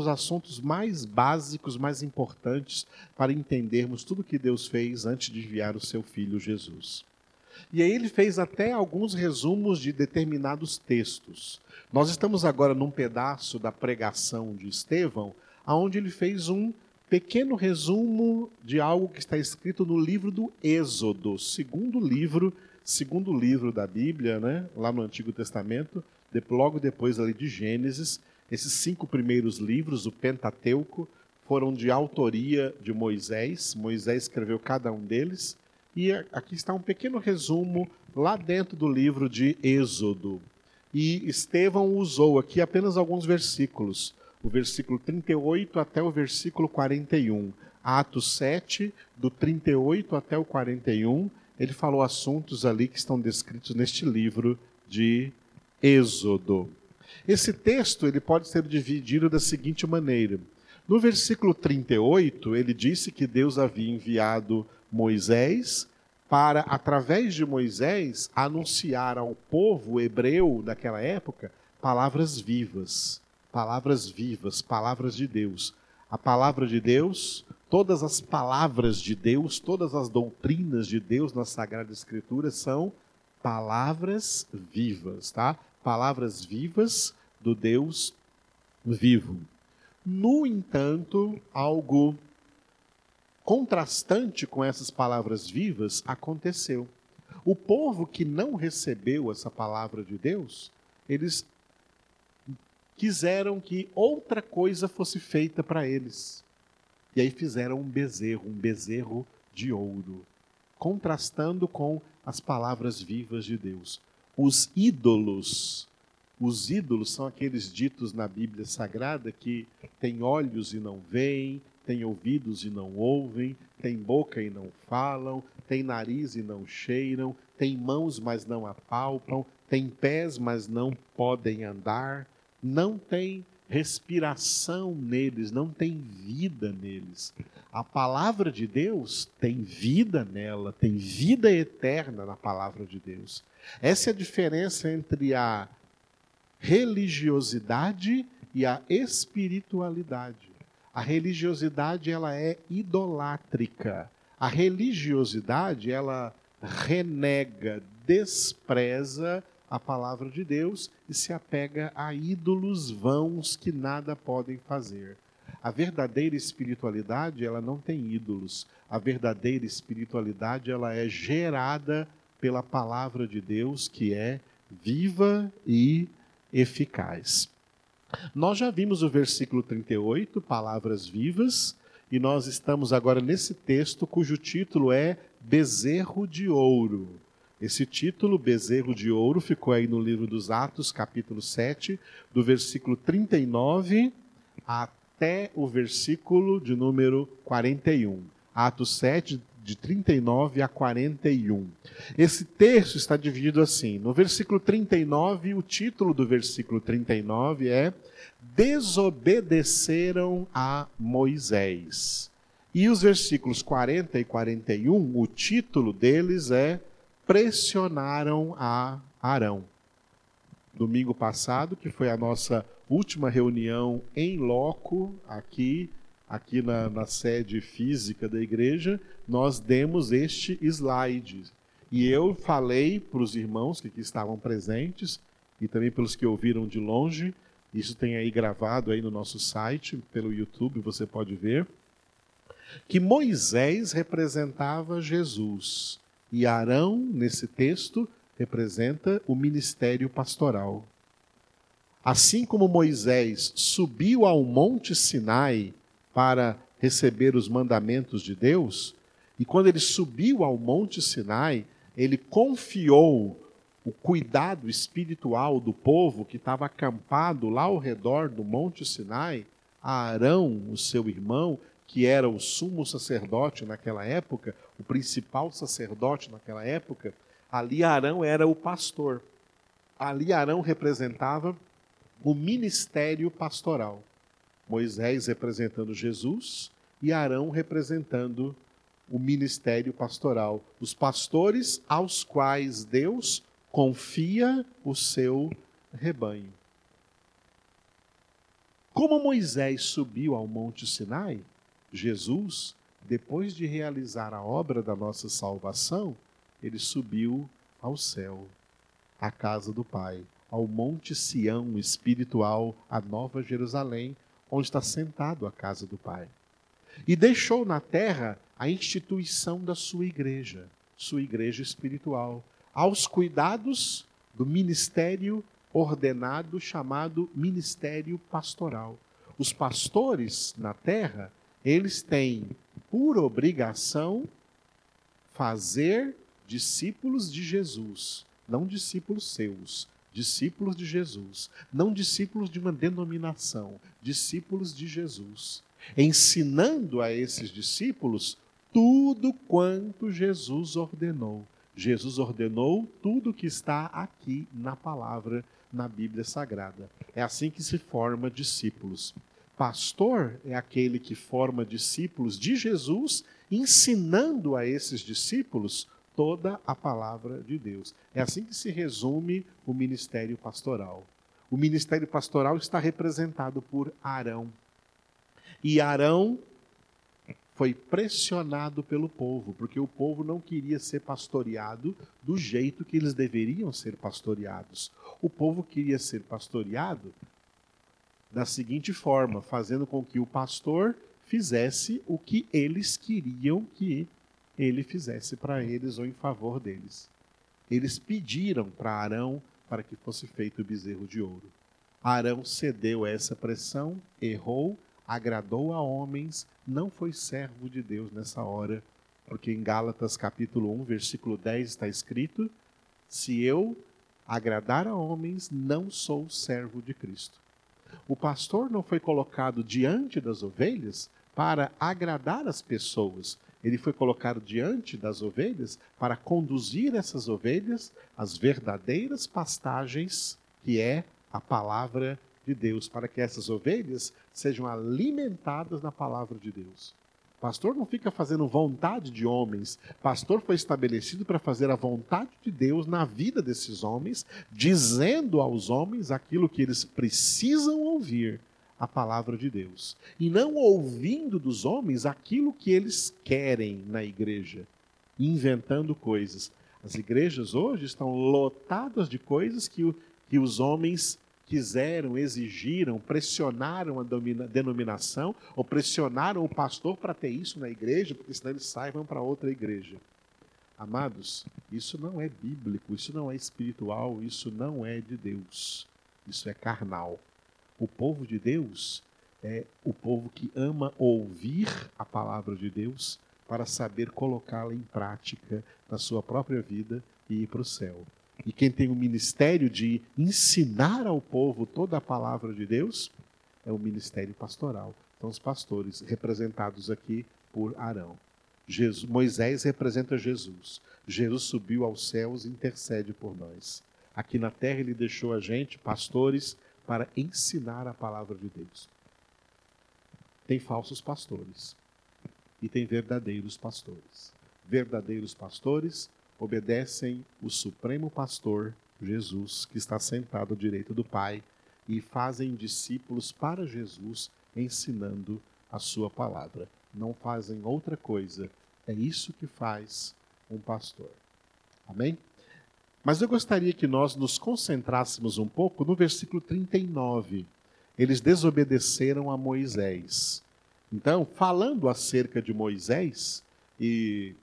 os assuntos mais básicos, mais importantes para entendermos tudo que Deus fez antes de enviar o seu filho Jesus. E aí ele fez até alguns resumos de determinados textos. Nós estamos agora num pedaço da pregação de Estevão, aonde ele fez um pequeno resumo de algo que está escrito no livro do Êxodo, segundo livro, segundo livro da Bíblia, né, lá no Antigo Testamento, logo depois ali de Gênesis, esses cinco primeiros livros, o Pentateuco, foram de autoria de Moisés. Moisés escreveu cada um deles. E aqui está um pequeno resumo lá dentro do livro de Êxodo. E Estevão usou aqui apenas alguns versículos, o versículo 38 até o versículo 41. Atos 7, do 38 até o 41, ele falou assuntos ali que estão descritos neste livro de Êxodo. Esse texto ele pode ser dividido da seguinte maneira. No versículo 38, ele disse que Deus havia enviado Moisés para, através de Moisés, anunciar ao povo hebreu daquela época palavras vivas. Palavras vivas, palavras de Deus. A palavra de Deus, todas as palavras de Deus, todas as doutrinas de Deus na Sagrada Escritura são palavras vivas, tá? Palavras vivas do Deus vivo. No entanto, algo contrastante com essas palavras vivas aconteceu. O povo que não recebeu essa palavra de Deus, eles quiseram que outra coisa fosse feita para eles. E aí fizeram um bezerro, um bezerro de ouro, contrastando com as palavras vivas de Deus. Os ídolos os ídolos são aqueles ditos na Bíblia Sagrada que têm olhos e não veem, têm ouvidos e não ouvem, têm boca e não falam, têm nariz e não cheiram, têm mãos, mas não apalpam, têm pés, mas não podem andar, não tem respiração neles, não tem vida neles. A palavra de Deus tem vida nela, tem vida eterna na palavra de Deus. Essa é a diferença entre a religiosidade e a espiritualidade. A religiosidade ela é idolátrica. A religiosidade ela renega, despreza a palavra de Deus e se apega a ídolos vãos que nada podem fazer. A verdadeira espiritualidade, ela não tem ídolos. A verdadeira espiritualidade, ela é gerada pela palavra de Deus, que é viva e eficaz. Nós já vimos o versículo 38, palavras vivas, e nós estamos agora nesse texto cujo título é Bezerro de Ouro. Esse título, Bezerro de Ouro, ficou aí no livro dos Atos, capítulo 7, do versículo 39 até o versículo de número 41. Atos 7, de 39 a 41. Esse texto está dividido assim. No versículo 39, o título do versículo 39 é Desobedeceram a Moisés. E os versículos 40 e 41, o título deles é Pressionaram a Arão. Domingo passado, que foi a nossa última reunião em loco aqui aqui na, na sede física da igreja, nós demos este slide. E eu falei para os irmãos que, que estavam presentes e também pelos que ouviram de longe, isso tem aí gravado aí no nosso site, pelo YouTube, você pode ver, que Moisés representava Jesus e Arão, nesse texto, representa o ministério pastoral. Assim como Moisés subiu ao Monte Sinai para receber os mandamentos de Deus, e quando ele subiu ao Monte Sinai, ele confiou o cuidado espiritual do povo que estava acampado lá ao redor do Monte Sinai a Arão, o seu irmão, que era o sumo sacerdote naquela época, o principal sacerdote naquela época, ali Arão era o pastor. Ali Arão representava o ministério pastoral. Moisés representando Jesus e Arão representando o ministério pastoral, os pastores aos quais Deus confia o seu rebanho. Como Moisés subiu ao Monte Sinai, Jesus, depois de realizar a obra da nossa salvação, ele subiu ao céu, à casa do Pai, ao Monte Sião espiritual, a Nova Jerusalém, onde está sentado a casa do Pai. E deixou na terra a instituição da sua igreja, sua igreja espiritual, aos cuidados do ministério ordenado chamado ministério pastoral. Os pastores na terra, eles têm por obrigação fazer discípulos de Jesus, não discípulos seus, discípulos de Jesus, não discípulos de uma denominação, discípulos de Jesus, ensinando a esses discípulos tudo quanto Jesus ordenou. Jesus ordenou tudo que está aqui na palavra, na Bíblia Sagrada. É assim que se forma discípulos. Pastor é aquele que forma discípulos de Jesus, ensinando a esses discípulos toda a palavra de Deus. É assim que se resume o ministério pastoral. O ministério pastoral está representado por Arão. E Arão foi pressionado pelo povo, porque o povo não queria ser pastoreado do jeito que eles deveriam ser pastoreados. O povo queria ser pastoreado da seguinte forma, fazendo com que o pastor fizesse o que eles queriam que ele fizesse para eles ou em favor deles. Eles pediram para Arão para que fosse feito o bezerro de ouro. Arão cedeu a essa pressão, errou, agradou a homens, não foi servo de Deus nessa hora, porque em Gálatas capítulo 1, versículo 10 está escrito: Se eu agradar a homens, não sou servo de Cristo. O pastor não foi colocado diante das ovelhas para agradar as pessoas, ele foi colocado diante das ovelhas para conduzir essas ovelhas às verdadeiras pastagens, que é a palavra de Deus, para que essas ovelhas sejam alimentadas na palavra de Deus. Pastor não fica fazendo vontade de homens. Pastor foi estabelecido para fazer a vontade de Deus na vida desses homens, dizendo aos homens aquilo que eles precisam ouvir a palavra de Deus e não ouvindo dos homens aquilo que eles querem na igreja, inventando coisas. As igrejas hoje estão lotadas de coisas que, que os homens quiseram, exigiram, pressionaram a denominação ou pressionaram o pastor para ter isso na igreja, porque senão eles saem para outra igreja. Amados, isso não é bíblico, isso não é espiritual, isso não é de Deus. Isso é carnal. O povo de Deus é o povo que ama ouvir a palavra de Deus para saber colocá-la em prática na sua própria vida e ir para o céu. E quem tem o ministério de ensinar ao povo toda a palavra de Deus é o ministério pastoral. São os pastores, representados aqui por Arão. Jesus, Moisés representa Jesus. Jesus subiu aos céus e intercede por nós. Aqui na terra ele deixou a gente, pastores, para ensinar a palavra de Deus. Tem falsos pastores e tem verdadeiros pastores. Verdadeiros pastores obedecem o Supremo Pastor, Jesus, que está sentado à direita do Pai, e fazem discípulos para Jesus, ensinando a sua palavra. Não fazem outra coisa. É isso que faz um pastor. Amém? Mas eu gostaria que nós nos concentrássemos um pouco no versículo 39. Eles desobedeceram a Moisés. Então, falando acerca de Moisés, e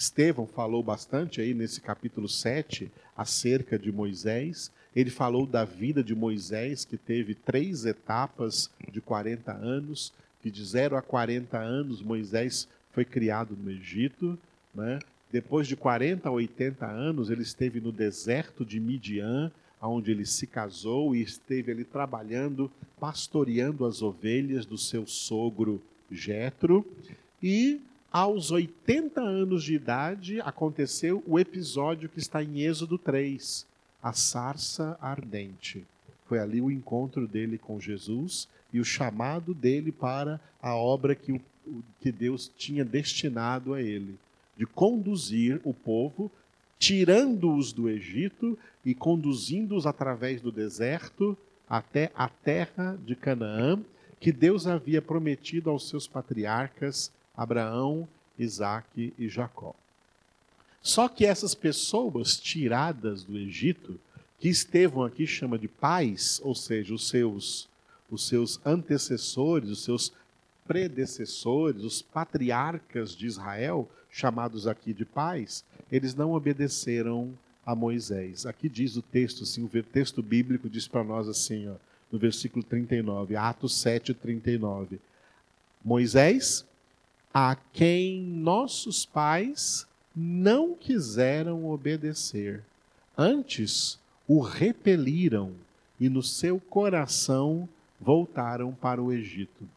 Estevão falou bastante aí nesse capítulo 7 acerca de Moisés. Ele falou da vida de Moisés, que teve três etapas de 40 anos, que de 0 a 40 anos Moisés foi criado no Egito, né? Depois de 40 a 80 anos, ele esteve no deserto de Midian, onde ele se casou e esteve ali trabalhando, pastoreando as ovelhas do seu sogro Jetro. E aos 80 anos de idade aconteceu o episódio que está em Êxodo 3, a sarça ardente. Foi ali o encontro dele com Jesus e o chamado dele para a obra que, o, que Deus tinha destinado a ele de conduzir o povo, tirando-os do Egito e conduzindo-os através do deserto até a terra de Canaã, que Deus havia prometido aos seus patriarcas Abraão, Isaque e Jacó. Só que essas pessoas tiradas do Egito, que Estevão aqui chama de pais, ou seja, os seus, os seus antecessores, os seus predecessores, os patriarcas de Israel, chamados aqui de pais, eles não obedeceram a Moisés. Aqui diz o texto, assim, o texto bíblico diz para nós assim, ó, no versículo 39, Atos 7, 39. Moisés, a quem nossos pais não quiseram obedecer, antes o repeliram e no seu coração voltaram para o Egito.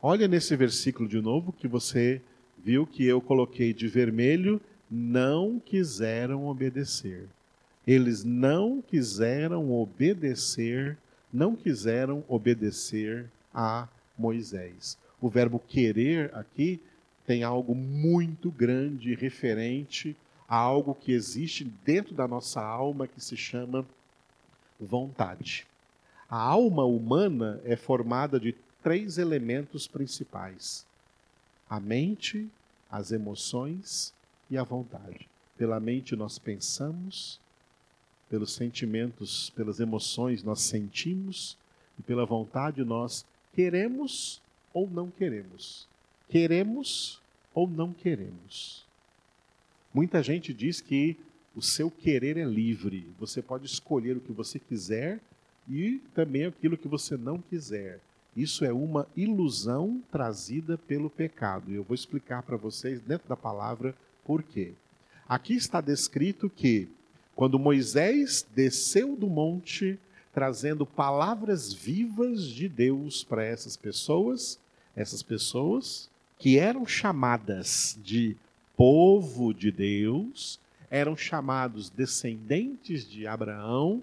Olha nesse versículo de novo que você viu que eu coloquei de vermelho, não quiseram obedecer. Eles não quiseram obedecer, não quiseram obedecer a Moisés. O verbo querer aqui tem algo muito grande referente a algo que existe dentro da nossa alma que se chama vontade. A alma humana é formada de três elementos principais: a mente, as emoções e a vontade. Pela mente nós pensamos, pelos sentimentos, pelas emoções nós sentimos e pela vontade nós queremos ou não queremos. Queremos ou não queremos. Muita gente diz que o seu querer é livre. Você pode escolher o que você quiser e também aquilo que você não quiser. Isso é uma ilusão trazida pelo pecado. Eu vou explicar para vocês, dentro da palavra, por quê. Aqui está descrito que, quando Moisés desceu do monte, trazendo palavras vivas de Deus para essas pessoas, essas pessoas que eram chamadas de povo de Deus, eram chamados descendentes de Abraão,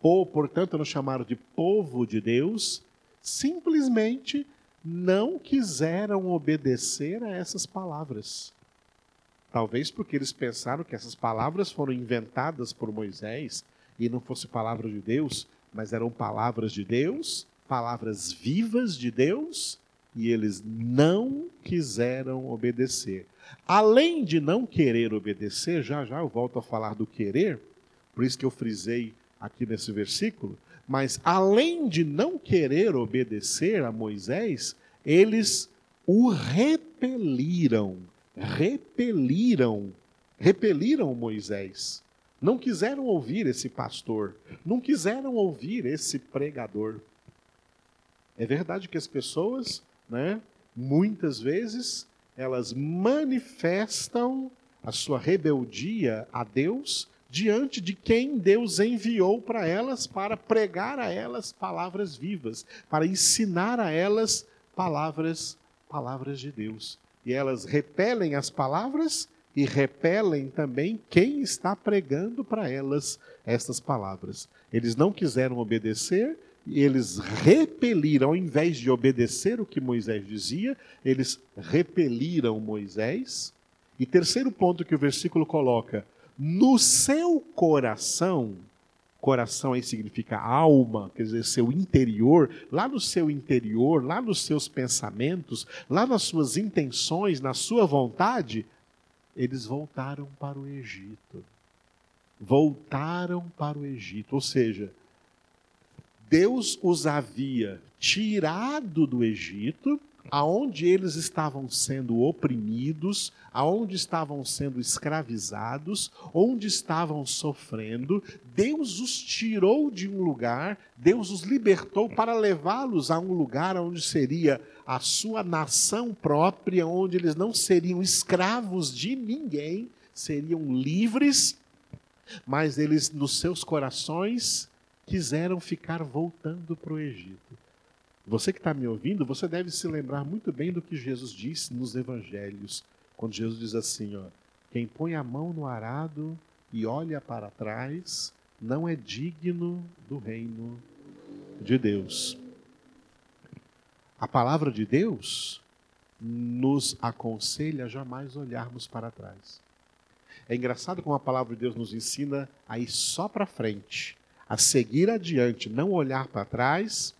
ou, portanto, eram chamados de povo de Deus, simplesmente não quiseram obedecer a essas palavras. Talvez porque eles pensaram que essas palavras foram inventadas por Moisés e não fosse palavra de Deus, mas eram palavras de Deus, palavras vivas de Deus, e eles não quiseram obedecer. Além de não querer obedecer, já já eu volto a falar do querer, por isso que eu frisei aqui nesse versículo, mas além de não querer obedecer a Moisés, eles o repeliram, repeliram, repeliram Moisés. Não quiseram ouvir esse pastor, não quiseram ouvir esse pregador. É verdade que as pessoas, né, muitas vezes, elas manifestam a sua rebeldia a Deus diante de quem Deus enviou para elas para pregar a elas palavras vivas, para ensinar a elas palavras, palavras de Deus. E elas repelem as palavras e repelem também quem está pregando para elas estas palavras. Eles não quiseram obedecer, e eles repeliram, ao invés de obedecer o que Moisés dizia, eles repeliram Moisés. E terceiro ponto que o versículo coloca: no seu coração, coração aí significa alma, quer dizer, seu interior, lá no seu interior, lá nos seus pensamentos, lá nas suas intenções, na sua vontade, eles voltaram para o Egito. Voltaram para o Egito, ou seja, Deus os havia tirado do Egito aonde eles estavam sendo oprimidos, aonde estavam sendo escravizados, onde estavam sofrendo, Deus os tirou de um lugar, Deus os libertou para levá-los a um lugar onde seria a sua nação própria, onde eles não seriam escravos de ninguém, seriam livres, mas eles nos seus corações quiseram ficar voltando para o Egito. Você que está me ouvindo, você deve se lembrar muito bem do que Jesus disse nos evangelhos, quando Jesus diz assim: ó, quem põe a mão no arado e olha para trás não é digno do reino de Deus. A palavra de Deus nos aconselha a jamais olharmos para trás. É engraçado como a palavra de Deus nos ensina a ir só para frente, a seguir adiante, não olhar para trás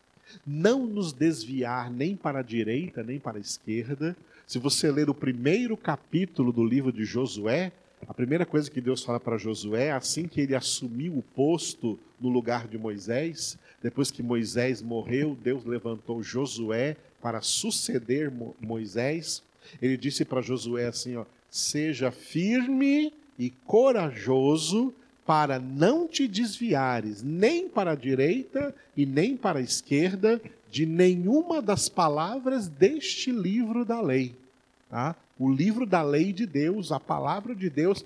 não nos desviar nem para a direita nem para a esquerda. Se você ler o primeiro capítulo do livro de Josué, a primeira coisa que Deus fala para Josué, assim que ele assumiu o posto no lugar de Moisés, depois que Moisés morreu, Deus levantou Josué para suceder Moisés. Ele disse para Josué assim: ó, seja firme e corajoso para não te desviares nem para a direita e nem para a esquerda de nenhuma das palavras deste livro da lei. Tá? O livro da lei de Deus, a palavra de Deus,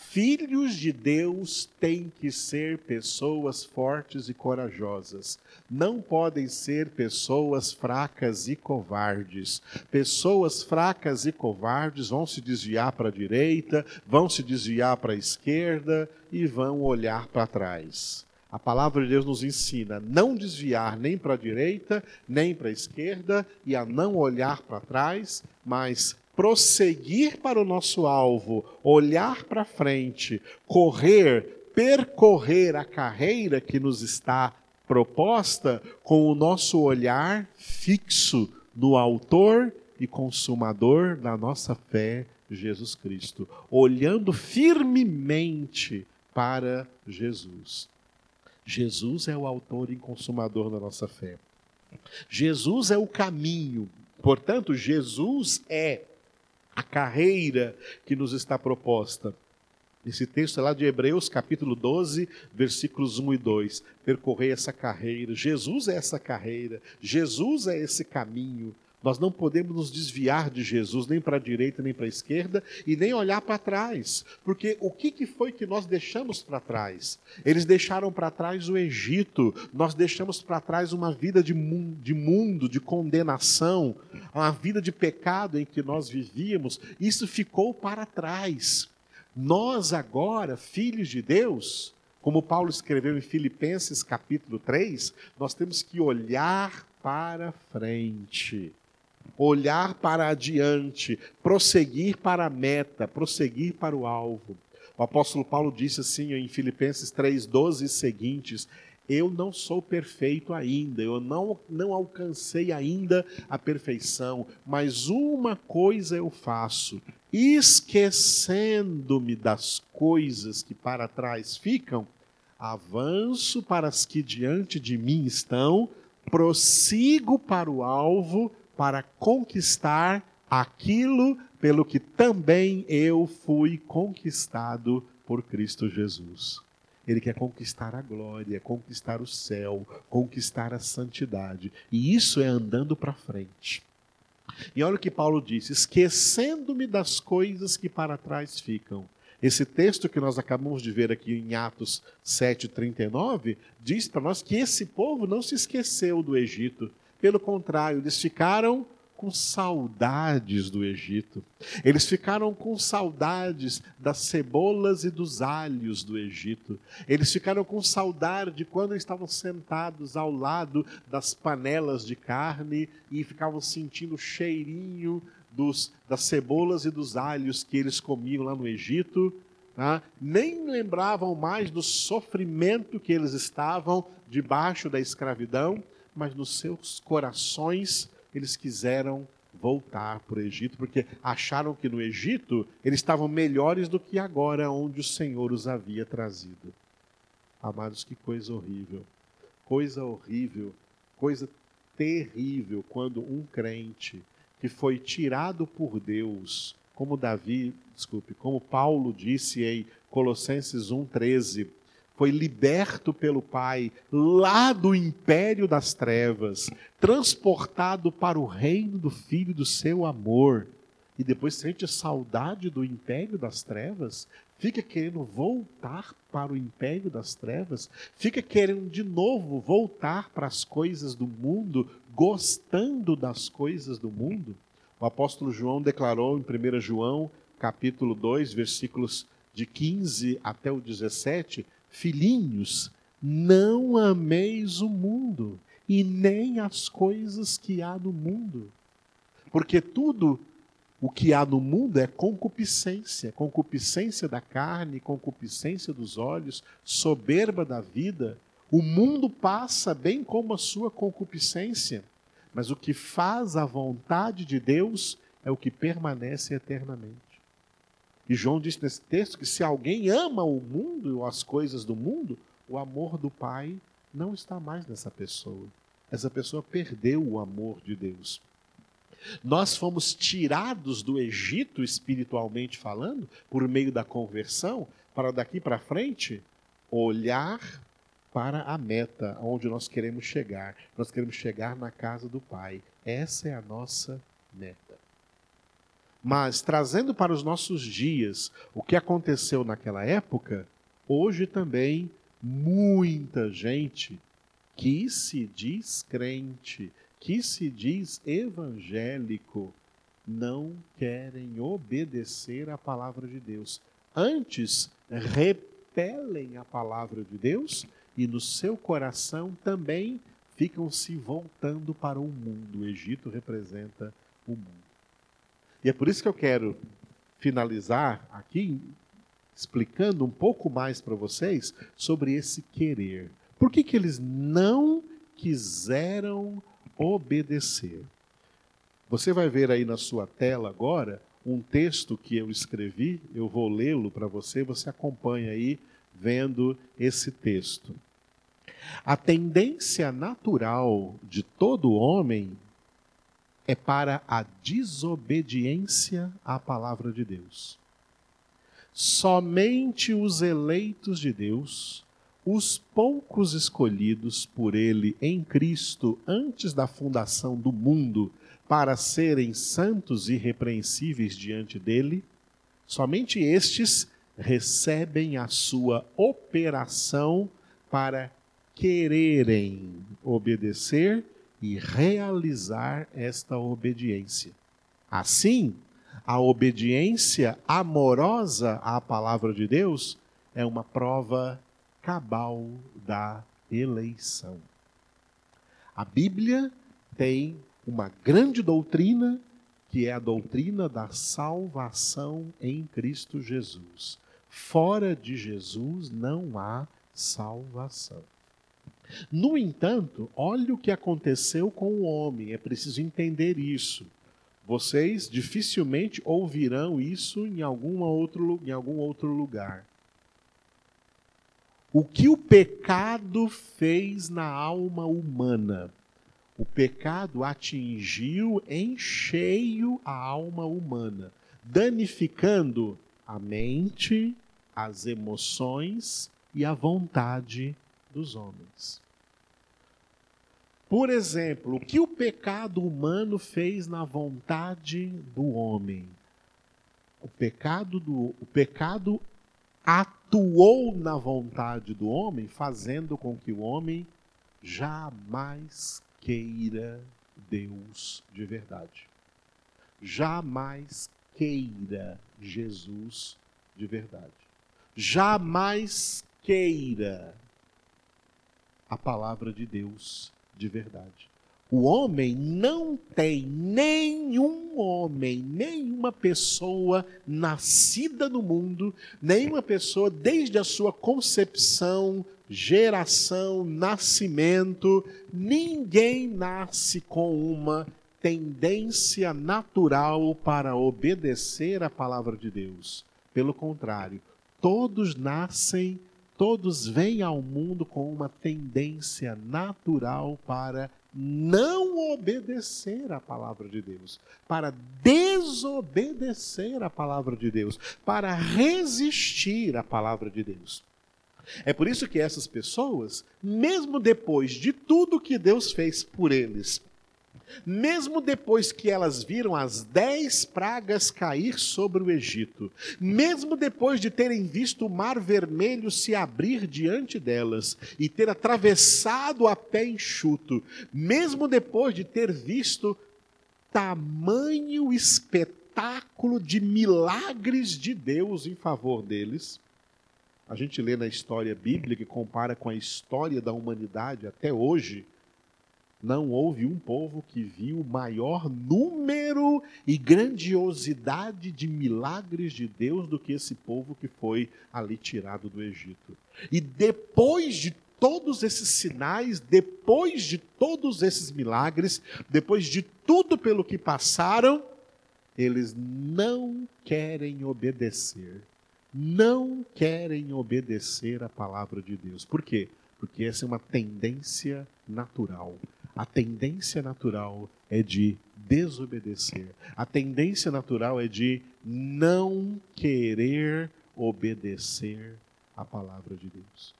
Filhos de Deus têm que ser pessoas fortes e corajosas. Não podem ser pessoas fracas e covardes. Pessoas fracas e covardes vão se desviar para a direita, vão se desviar para a esquerda e vão olhar para trás. A palavra de Deus nos ensina a não desviar nem para a direita, nem para a esquerda e a não olhar para trás, mas prosseguir para o nosso alvo, olhar para frente, correr, percorrer a carreira que nos está proposta com o nosso olhar fixo no Autor e Consumador da nossa fé, Jesus Cristo, olhando firmemente para Jesus. Jesus é o autor e consumador da nossa fé. Jesus é o caminho. Portanto, Jesus é a carreira que nos está proposta. Esse texto é lá de Hebreus, capítulo 12, versículos 1 e 2. Percorrer essa carreira. Jesus é essa carreira. Jesus é esse caminho. Nós não podemos nos desviar de Jesus, nem para a direita, nem para a esquerda, e nem olhar para trás. Porque o que, que foi que nós deixamos para trás? Eles deixaram para trás o Egito, nós deixamos para trás uma vida de, mundo, de condenação, uma vida de pecado em que nós vivíamos. Isso ficou para trás. Nós agora, filhos de Deus, como Paulo escreveu em Filipenses capítulo 3, nós temos que olhar para frente olhar para adiante, prosseguir para a meta, prosseguir para o alvo. O apóstolo Paulo disse assim em Filipenses 3:12 e seguintes: Eu não sou perfeito ainda, eu não, não alcancei ainda a perfeição, mas uma coisa eu faço, esquecendo-me das coisas que para trás ficam, avanço para as que diante de mim estão, prossigo para o alvo para conquistar aquilo pelo que também eu fui conquistado por Cristo Jesus. Ele quer conquistar a glória, conquistar o céu, conquistar a santidade. E isso é andando para frente. E olha o que Paulo disse: esquecendo-me das coisas que para trás ficam. Esse texto que nós acabamos de ver aqui em Atos 7,39 diz para nós que esse povo não se esqueceu do Egito, pelo contrário, eles ficaram com saudades do Egito. Eles ficaram com saudades das cebolas e dos alhos do Egito. Eles ficaram com saudade de quando estavam sentados ao lado das panelas de carne e ficavam sentindo o cheirinho dos, das cebolas e dos alhos que eles comiam lá no Egito. Tá? Nem lembravam mais do sofrimento que eles estavam debaixo da escravidão mas nos seus corações eles quiseram voltar para o Egito, porque acharam que no Egito eles estavam melhores do que agora, onde o Senhor os havia trazido. Amados, que coisa horrível, coisa horrível, coisa terrível quando um crente que foi tirado por Deus, como Davi, desculpe, como Paulo disse em Colossenses 1,13, foi liberto pelo Pai lá do império das trevas, transportado para o reino do Filho do seu amor, e depois sente saudade do império das trevas, fica querendo voltar para o império das trevas, fica querendo de novo voltar para as coisas do mundo, gostando das coisas do mundo. O apóstolo João declarou em 1 João, capítulo 2, versículos de 15 até o 17, Filhinhos, não ameis o mundo e nem as coisas que há no mundo. Porque tudo o que há no mundo é concupiscência, concupiscência da carne, concupiscência dos olhos, soberba da vida. O mundo passa bem como a sua concupiscência, mas o que faz a vontade de Deus é o que permanece eternamente. E João disse nesse texto que se alguém ama o mundo ou as coisas do mundo, o amor do Pai não está mais nessa pessoa. Essa pessoa perdeu o amor de Deus. Nós fomos tirados do Egito, espiritualmente falando, por meio da conversão, para daqui para frente olhar para a meta, onde nós queremos chegar. Nós queremos chegar na casa do Pai. Essa é a nossa meta. Mas, trazendo para os nossos dias o que aconteceu naquela época, hoje também muita gente que se diz crente, que se diz evangélico, não querem obedecer à palavra de Deus. Antes, repelem a palavra de Deus e no seu coração também ficam se voltando para o mundo. O Egito representa o mundo. E é por isso que eu quero finalizar aqui explicando um pouco mais para vocês sobre esse querer. Por que, que eles não quiseram obedecer? Você vai ver aí na sua tela agora um texto que eu escrevi, eu vou lê-lo para você, você acompanha aí vendo esse texto. A tendência natural de todo homem é para a desobediência à palavra de Deus. Somente os eleitos de Deus, os poucos escolhidos por Ele em Cristo antes da fundação do mundo para serem santos e irrepreensíveis diante dele, somente estes recebem a sua operação para quererem obedecer e realizar esta obediência. Assim, a obediência amorosa à palavra de Deus é uma prova cabal da eleição. A Bíblia tem uma grande doutrina, que é a doutrina da salvação em Cristo Jesus. Fora de Jesus não há salvação. No entanto, olhe o que aconteceu com o homem, é preciso entender isso. Vocês dificilmente ouvirão isso em, algum outro, em algum outro lugar. O que o pecado fez na alma humana? O pecado atingiu em cheio a alma humana, danificando a mente, as emoções e a vontade dos homens. Por exemplo, o que o pecado humano fez na vontade do homem? O pecado, do, o pecado atuou na vontade do homem, fazendo com que o homem jamais queira Deus de verdade. Jamais queira Jesus de verdade. Jamais queira a palavra de Deus de verdade. O homem não tem nenhum homem, nenhuma pessoa nascida no mundo, nenhuma pessoa desde a sua concepção, geração, nascimento, ninguém nasce com uma tendência natural para obedecer à palavra de Deus. Pelo contrário, todos nascem Todos vêm ao mundo com uma tendência natural para não obedecer à palavra de Deus, para desobedecer à palavra de Deus, para resistir à palavra de Deus. É por isso que essas pessoas, mesmo depois de tudo que Deus fez por eles, mesmo depois que elas viram as dez pragas cair sobre o Egito, mesmo depois de terem visto o mar vermelho se abrir diante delas e ter atravessado a pé enxuto, mesmo depois de ter visto tamanho espetáculo de milagres de Deus em favor deles, a gente lê na história bíblica e compara com a história da humanidade até hoje não houve um povo que viu maior número e grandiosidade de milagres de Deus do que esse povo que foi ali tirado do Egito. E depois de todos esses sinais, depois de todos esses milagres, depois de tudo pelo que passaram, eles não querem obedecer. Não querem obedecer a palavra de Deus. Por quê? Porque essa é uma tendência natural. A tendência natural é de desobedecer. A tendência natural é de não querer obedecer a palavra de Deus.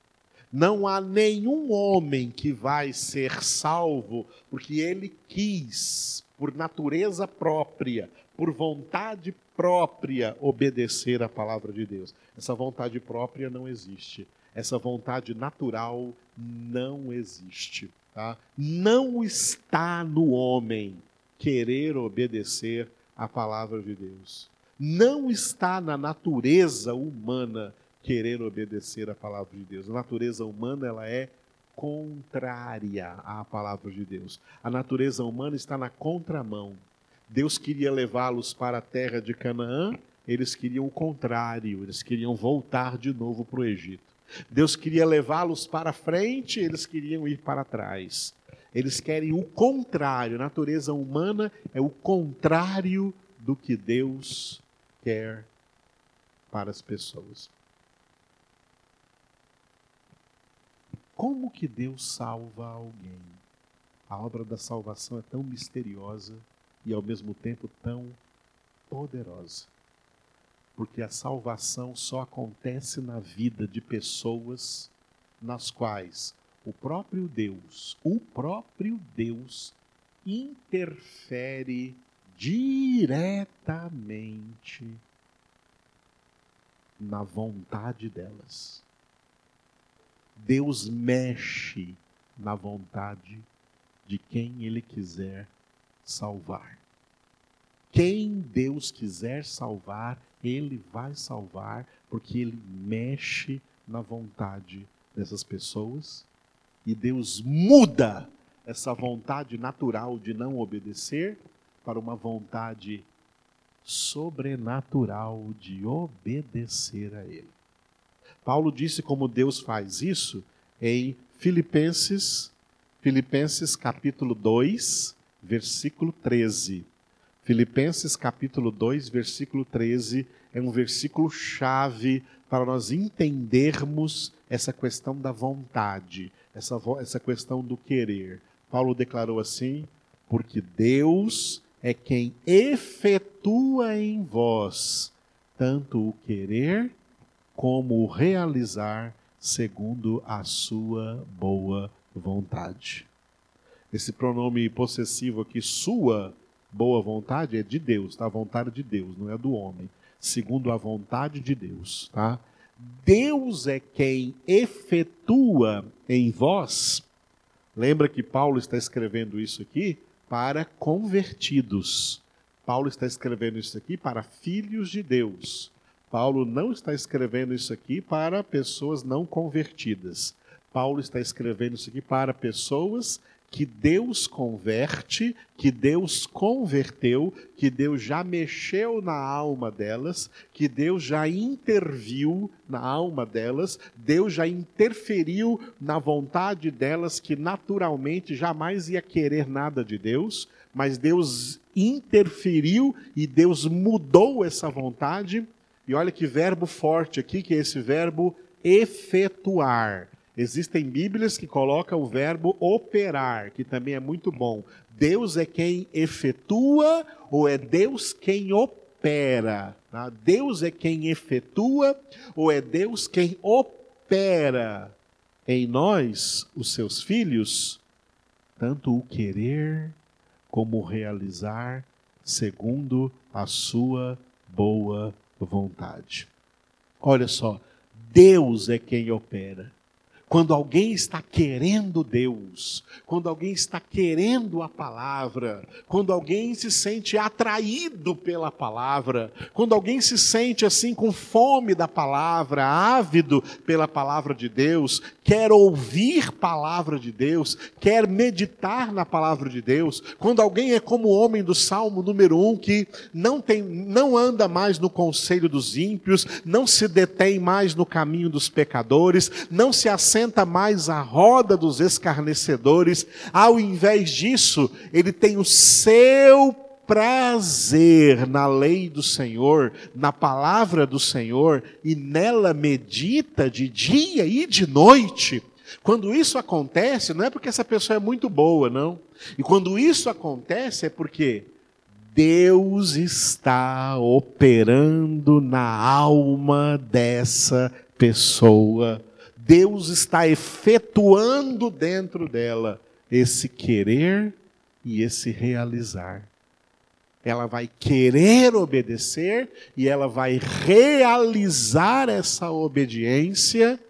Não há nenhum homem que vai ser salvo porque ele quis, por natureza própria, por vontade própria, obedecer a palavra de Deus. Essa vontade própria não existe. Essa vontade natural não existe. Tá? Não está no homem querer obedecer a palavra de Deus. Não está na natureza humana querer obedecer a palavra de Deus. A natureza humana ela é contrária à palavra de Deus. A natureza humana está na contramão. Deus queria levá-los para a terra de Canaã, eles queriam o contrário, eles queriam voltar de novo para o Egito. Deus queria levá-los para frente, eles queriam ir para trás. Eles querem o contrário. A natureza humana é o contrário do que Deus quer para as pessoas. Como que Deus salva alguém? A obra da salvação é tão misteriosa e ao mesmo tempo tão poderosa. Porque a salvação só acontece na vida de pessoas nas quais o próprio Deus, o próprio Deus interfere diretamente na vontade delas. Deus mexe na vontade de quem Ele quiser salvar. Quem Deus quiser salvar, Ele vai salvar, porque Ele mexe na vontade dessas pessoas e Deus muda essa vontade natural de não obedecer para uma vontade sobrenatural de obedecer a Ele. Paulo disse como Deus faz isso em Filipenses, Filipenses capítulo 2, versículo 13. Filipenses capítulo 2, versículo 13 é um versículo chave para nós entendermos essa questão da vontade, essa, essa questão do querer. Paulo declarou assim: porque Deus é quem efetua em vós tanto o querer como realizar segundo a sua boa vontade. Esse pronome possessivo aqui, sua boa vontade, é de Deus, tá? A vontade de Deus, não é do homem. Segundo a vontade de Deus, tá? Deus é quem efetua em vós. Lembra que Paulo está escrevendo isso aqui para convertidos. Paulo está escrevendo isso aqui para filhos de Deus. Paulo não está escrevendo isso aqui para pessoas não convertidas. Paulo está escrevendo isso aqui para pessoas que Deus converte, que Deus converteu, que Deus já mexeu na alma delas, que Deus já interviu na alma delas, Deus já interferiu na vontade delas, que naturalmente jamais ia querer nada de Deus, mas Deus interferiu e Deus mudou essa vontade e olha que verbo forte aqui, que é esse verbo efetuar. Existem Bíblias que colocam o verbo operar, que também é muito bom. Deus é quem efetua ou é Deus quem opera? Tá? Deus é quem efetua ou é Deus quem opera em nós, os seus filhos, tanto o querer como o realizar segundo a sua boa vontade. Olha só, Deus é quem opera. Quando alguém está querendo Deus, quando alguém está querendo a palavra, quando alguém se sente atraído pela palavra, quando alguém se sente assim com fome da palavra, ávido pela palavra de Deus, quer ouvir palavra de Deus, quer meditar na palavra de Deus, quando alguém é como o homem do Salmo número 1 que não tem, não anda mais no conselho dos ímpios, não se detém mais no caminho dos pecadores, não se assenta senta mais à roda dos escarnecedores. Ao invés disso, ele tem o seu prazer na lei do Senhor, na palavra do Senhor, e nela medita de dia e de noite. Quando isso acontece, não é porque essa pessoa é muito boa, não. E quando isso acontece é porque Deus está operando na alma dessa pessoa. Deus está efetuando dentro dela esse querer e esse realizar. Ela vai querer obedecer e ela vai realizar essa obediência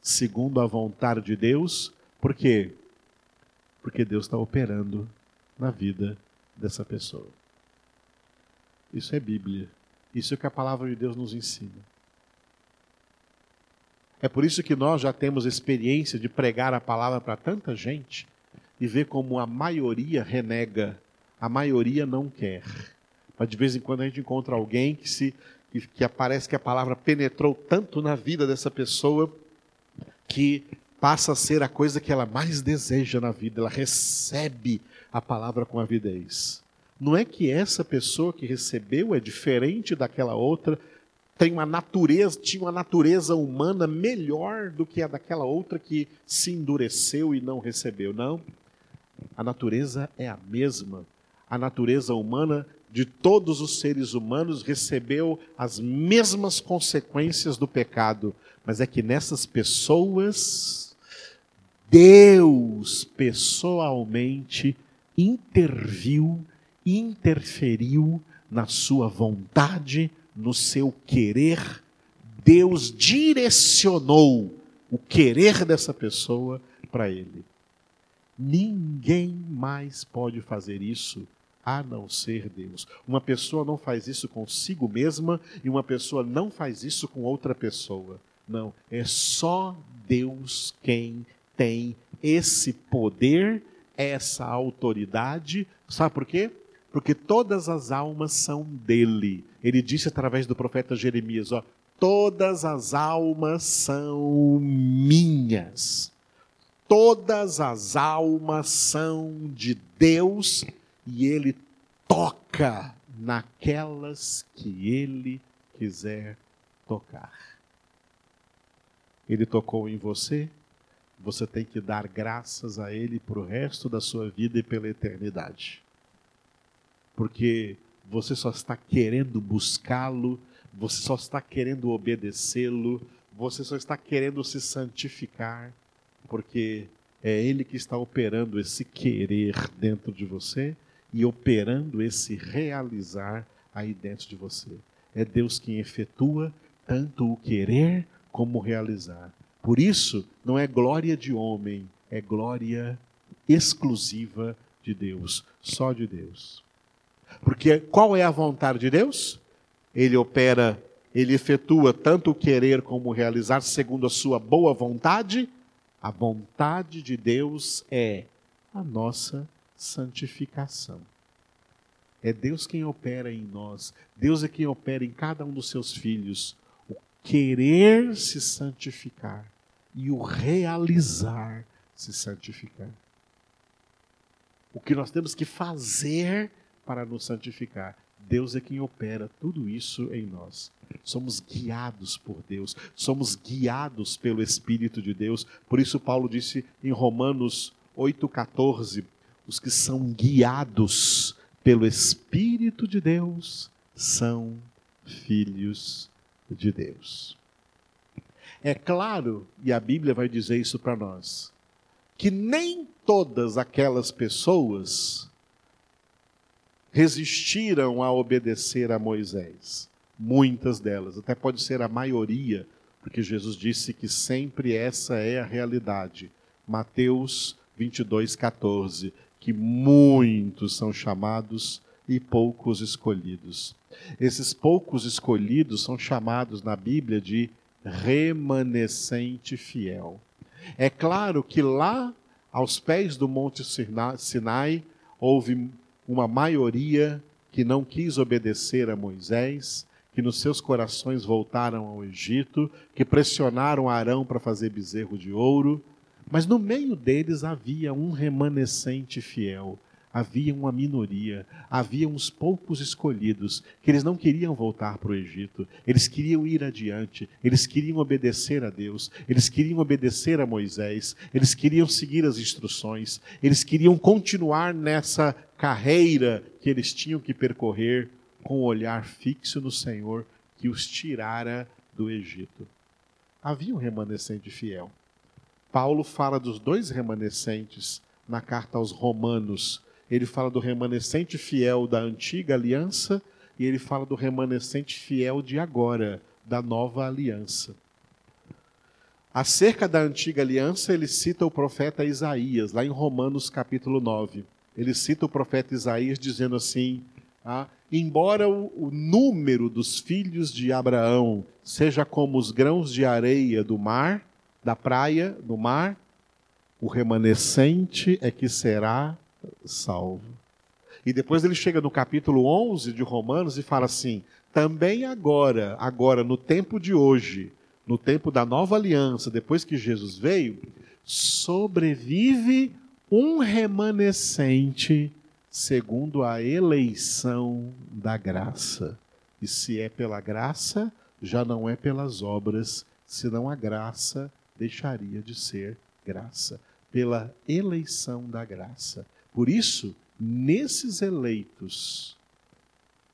segundo a vontade de Deus. Por quê? Porque Deus está operando na vida dessa pessoa. Isso é Bíblia. Isso é o que a palavra de Deus nos ensina. É por isso que nós já temos experiência de pregar a palavra para tanta gente e ver como a maioria renega, a maioria não quer. Mas de vez em quando a gente encontra alguém que se que, que aparece que a palavra penetrou tanto na vida dessa pessoa que passa a ser a coisa que ela mais deseja na vida, ela recebe a palavra com avidez. Não é que essa pessoa que recebeu é diferente daquela outra, tem uma natureza, tinha uma natureza humana melhor do que a daquela outra que se endureceu e não recebeu. Não. A natureza é a mesma. A natureza humana de todos os seres humanos recebeu as mesmas consequências do pecado, mas é que nessas pessoas Deus pessoalmente interviu, interferiu na sua vontade, no seu querer, Deus direcionou o querer dessa pessoa para ele. Ninguém mais pode fazer isso a não ser Deus. Uma pessoa não faz isso consigo mesma e uma pessoa não faz isso com outra pessoa. Não, é só Deus quem tem esse poder, essa autoridade. Sabe por quê? porque todas as almas são dele. Ele disse através do profeta Jeremias: ó, todas as almas são minhas. Todas as almas são de Deus e ele toca naquelas que ele quiser tocar. Ele tocou em você, você tem que dar graças a ele para o resto da sua vida e pela eternidade porque você só está querendo buscá-lo, você só está querendo obedecê-lo, você só está querendo se santificar, porque é Ele que está operando esse querer dentro de você e operando esse realizar aí dentro de você. É Deus quem efetua tanto o querer como o realizar. Por isso, não é glória de homem, é glória exclusiva de Deus, só de Deus. Porque qual é a vontade de Deus? Ele opera, ele efetua tanto o querer como o realizar segundo a sua boa vontade. A vontade de Deus é a nossa santificação. É Deus quem opera em nós, Deus é quem opera em cada um dos seus filhos. O querer se santificar e o realizar se santificar. O que nós temos que fazer para nos santificar. Deus é quem opera tudo isso em nós. Somos guiados por Deus, somos guiados pelo Espírito de Deus. Por isso, Paulo disse em Romanos 8,14: os que são guiados pelo Espírito de Deus são filhos de Deus. É claro, e a Bíblia vai dizer isso para nós, que nem todas aquelas pessoas resistiram a obedecer a Moisés. Muitas delas, até pode ser a maioria, porque Jesus disse que sempre essa é a realidade. Mateus 22, 14. Que muitos são chamados e poucos escolhidos. Esses poucos escolhidos são chamados na Bíblia de remanescente fiel. É claro que lá, aos pés do Monte Sinai, houve uma maioria que não quis obedecer a Moisés, que nos seus corações voltaram ao Egito, que pressionaram Arão para fazer bezerro de ouro, mas no meio deles havia um remanescente fiel, havia uma minoria, havia uns poucos escolhidos, que eles não queriam voltar para o Egito, eles queriam ir adiante, eles queriam obedecer a Deus, eles queriam obedecer a Moisés, eles queriam seguir as instruções, eles queriam continuar nessa carreira que eles tinham que percorrer com o olhar fixo no Senhor que os tirara do Egito. Havia um remanescente fiel. Paulo fala dos dois remanescentes na carta aos Romanos, ele fala do remanescente fiel da antiga aliança e ele fala do remanescente fiel de agora, da nova aliança. Acerca da antiga aliança, ele cita o profeta Isaías, lá em Romanos capítulo 9. Ele cita o profeta Isaías dizendo assim: ah, Embora o, o número dos filhos de Abraão seja como os grãos de areia do mar, da praia, do mar, o remanescente é que será salvo. E depois ele chega no capítulo 11 de Romanos e fala assim: também agora, agora no tempo de hoje, no tempo da nova aliança, depois que Jesus veio, sobrevive um remanescente segundo a eleição da graça. E se é pela graça, já não é pelas obras, senão a graça deixaria de ser graça. Pela eleição da graça. Por isso, nesses eleitos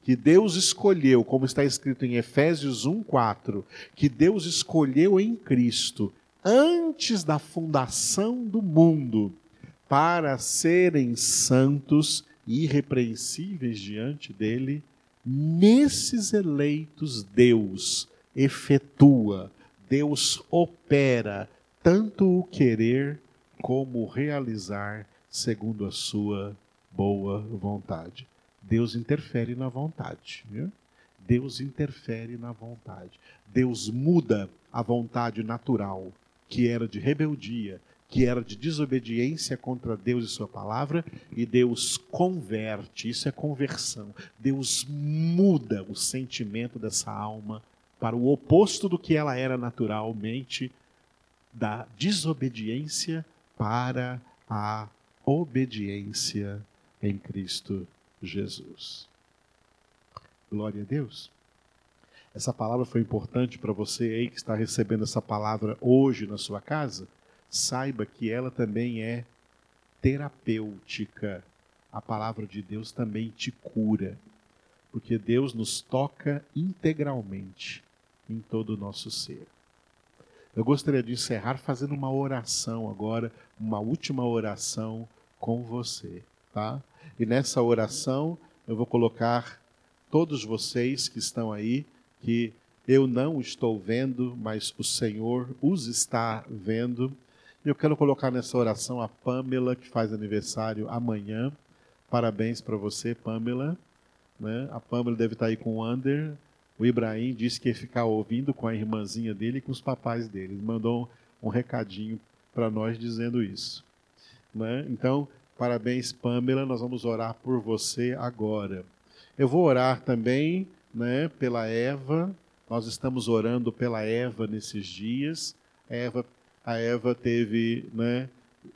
que Deus escolheu, como está escrito em Efésios 1:4, que Deus escolheu em Cristo antes da fundação do mundo para serem santos e irrepreensíveis diante dele, nesses eleitos Deus efetua, Deus opera tanto o querer como o realizar segundo a sua boa vontade. Deus interfere na vontade. Viu? Deus interfere na vontade. Deus muda a vontade natural, que era de rebeldia, que era de desobediência contra Deus e Sua palavra, e Deus converte. Isso é conversão. Deus muda o sentimento dessa alma para o oposto do que ela era naturalmente, da desobediência para a obediência em Cristo Jesus. Glória a Deus. Essa palavra foi importante para você aí que está recebendo essa palavra hoje na sua casa. Saiba que ela também é terapêutica. A palavra de Deus também te cura, porque Deus nos toca integralmente em todo o nosso ser. Eu gostaria de encerrar fazendo uma oração agora, uma última oração com você, tá? E nessa oração eu vou colocar todos vocês que estão aí, que eu não estou vendo, mas o Senhor os está vendo. Eu quero colocar nessa oração a Pamela, que faz aniversário amanhã. Parabéns para você, Pamela. Né? A Pamela deve estar aí com o Ander, o Ibrahim disse que ia ficar ouvindo com a irmãzinha dele e com os papais dele. Ele mandou um, um recadinho para nós dizendo isso. Né? Então, parabéns, Pamela. Nós vamos orar por você agora. Eu vou orar também né, pela Eva. Nós estamos orando pela Eva nesses dias. A Eva, a Eva teve, né,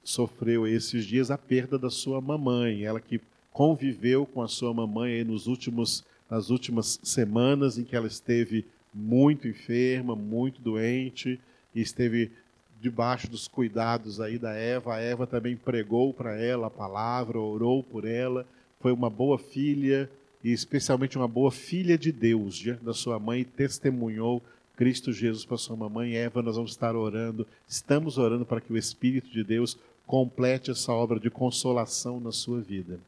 sofreu esses dias a perda da sua mamãe. Ela que conviveu com a sua mamãe nos últimos nas últimas semanas em que ela esteve muito enferma, muito doente e esteve debaixo dos cuidados aí da Eva. A Eva também pregou para ela a palavra, orou por ela, foi uma boa filha e especialmente uma boa filha de Deus diante da sua mãe testemunhou Cristo Jesus para sua mamãe. Eva, nós vamos estar orando, estamos orando para que o Espírito de Deus complete essa obra de consolação na sua vida.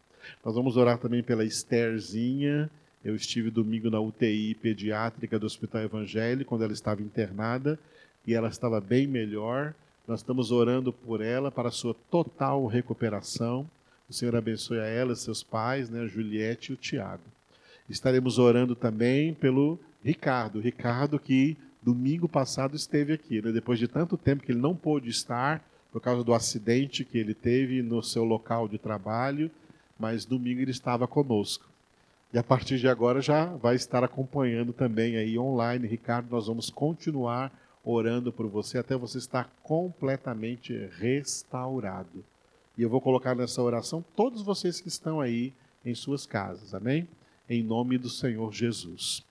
Nós vamos orar também pela Estherzinha, eu estive domingo na UTI pediátrica do Hospital Evangélico, quando ela estava internada, e ela estava bem melhor. Nós estamos orando por ela para a sua total recuperação. O Senhor abençoe a ela, seus pais, né, a Juliette e o Tiago. Estaremos orando também pelo Ricardo. Ricardo que domingo passado esteve aqui, né, depois de tanto tempo que ele não pôde estar por causa do acidente que ele teve no seu local de trabalho, mas domingo ele estava conosco. E a partir de agora já vai estar acompanhando também aí online. Ricardo, nós vamos continuar orando por você até você estar completamente restaurado. E eu vou colocar nessa oração todos vocês que estão aí em suas casas, amém? Em nome do Senhor Jesus.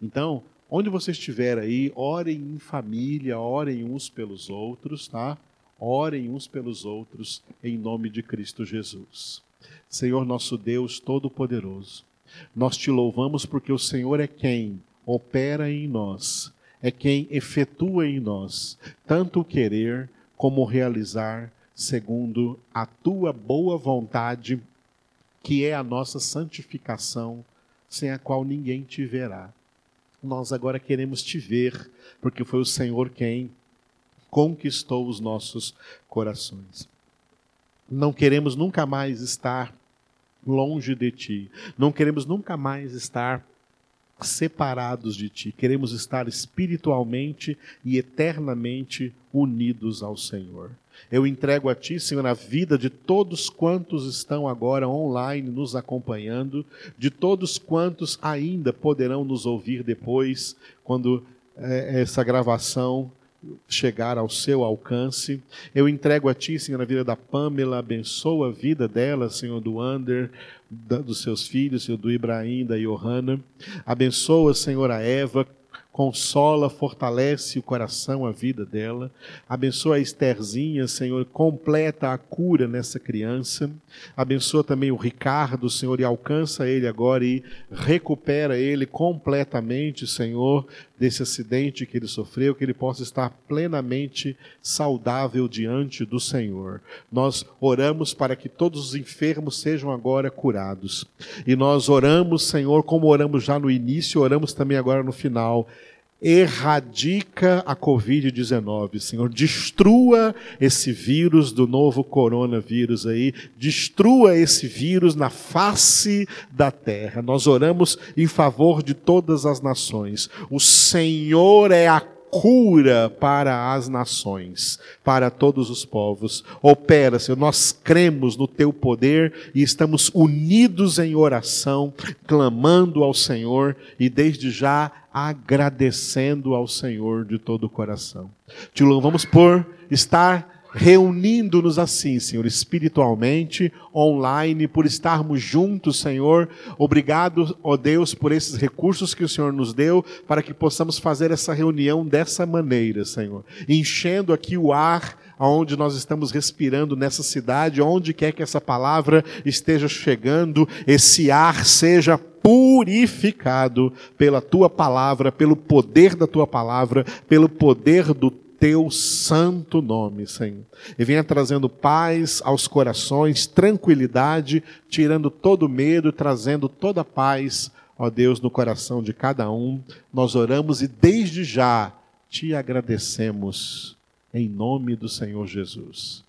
Então, onde você estiver aí, orem em família, orem uns pelos outros, tá? Orem uns pelos outros em nome de Cristo Jesus. Senhor nosso Deus Todo-Poderoso, nós te louvamos porque o Senhor é quem opera em nós, é quem efetua em nós tanto o querer como o realizar, segundo a tua boa vontade, que é a nossa santificação, sem a qual ninguém te verá. Nós agora queremos te ver, porque foi o Senhor quem conquistou os nossos corações. Não queremos nunca mais estar longe de ti. Não queremos nunca mais estar separados de ti. Queremos estar espiritualmente e eternamente unidos ao Senhor. Eu entrego a Ti, Senhor, a vida de todos quantos estão agora online nos acompanhando, de todos quantos ainda poderão nos ouvir depois, quando é, essa gravação chegar ao seu alcance. Eu entrego a Ti, Senhor, a vida da Pamela, abençoa a vida dela, Senhor, do Ander, da, dos seus filhos, Senhor, do Ibrahim, da Johanna. Abençoa, Senhor, a Eva, consola, fortalece o coração, a vida dela. Abençoa a Estherzinha, Senhor, completa a cura nessa criança. Abençoa também o Ricardo, Senhor, e alcança ele agora e recupera ele completamente, Senhor, desse acidente que ele sofreu, que ele possa estar plenamente saudável diante do Senhor. Nós oramos para que todos os enfermos sejam agora curados. E nós oramos, Senhor, como oramos já no início, oramos também agora no final erradica a Covid-19, Senhor. Destrua esse vírus do novo coronavírus aí. Destrua esse vírus na face da terra. Nós oramos em favor de todas as nações. O Senhor é a cura para as nações, para todos os povos. Opera, Senhor, nós cremos no teu poder e estamos unidos em oração, clamando ao Senhor e desde já agradecendo ao Senhor de todo o coração. Te louvamos por estar reunindo-nos assim, Senhor, espiritualmente, online, por estarmos juntos, Senhor. Obrigado, ó Deus, por esses recursos que o Senhor nos deu para que possamos fazer essa reunião dessa maneira, Senhor. Enchendo aqui o ar aonde nós estamos respirando nessa cidade, onde quer que essa palavra esteja chegando, esse ar seja purificado pela tua palavra, pelo poder da tua palavra, pelo poder do teu santo nome, Senhor. E venha trazendo paz aos corações, tranquilidade, tirando todo medo, trazendo toda paz, ó Deus, no coração de cada um. Nós oramos e desde já te agradecemos em nome do Senhor Jesus.